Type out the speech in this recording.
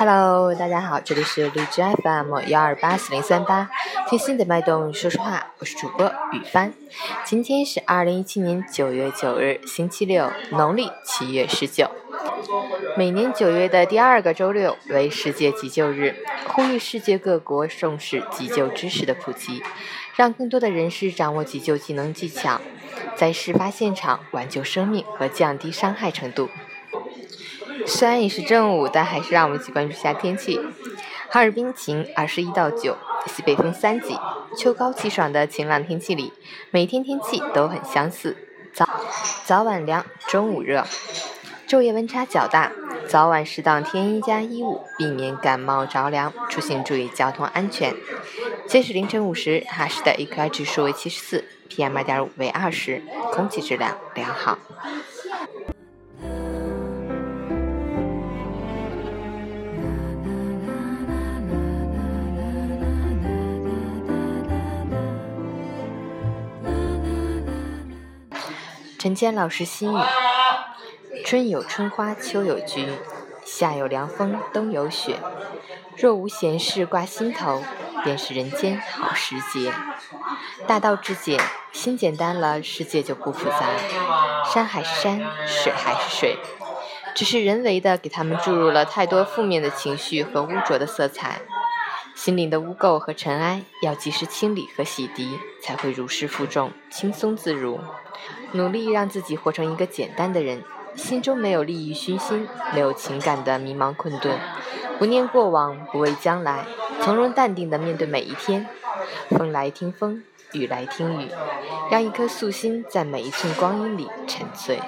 Hello，大家好，这里是荔枝 FM 幺二八四零三八，听心的脉动，说说话，我是主播雨帆。今天是二零一七年九月九日，星期六，农历七月十九。每年九月的第二个周六为世界急救日，呼吁世界各国重视急救知识的普及，让更多的人士掌握急救技能技巧，在事发现场挽救生命和降低伤害程度。虽然已是正午，但还是让我们一起关注一下天气。哈尔滨晴，二十一到九，西北风三级。秋高气爽的晴朗天气里，每天天气都很相似，早早晚凉，中午热，昼夜温差较大。早晚适当添衣加衣物，避免感冒着凉。出行注意交通安全。截止凌晨五时，哈市的 AQI 指数为七十四，PM 二点五为二十，空气质量良好。陈坚老师心语：春有春花，秋有菊，夏有凉风，冬有雪。若无闲事挂心头，便是人间好时节。大道至简，心简单了，世界就不复杂。山还是山，水还是水，只是人为的给他们注入了太多负面的情绪和污浊的色彩。心灵的污垢和尘埃要及时清理和洗涤，才会如释负重、轻松自如。努力让自己活成一个简单的人，心中没有利益熏心，没有情感的迷茫困顿，不念过往，不畏将来，从容淡定地面对每一天。风来听风，雨来听雨，让一颗素心在每一寸光阴里沉醉。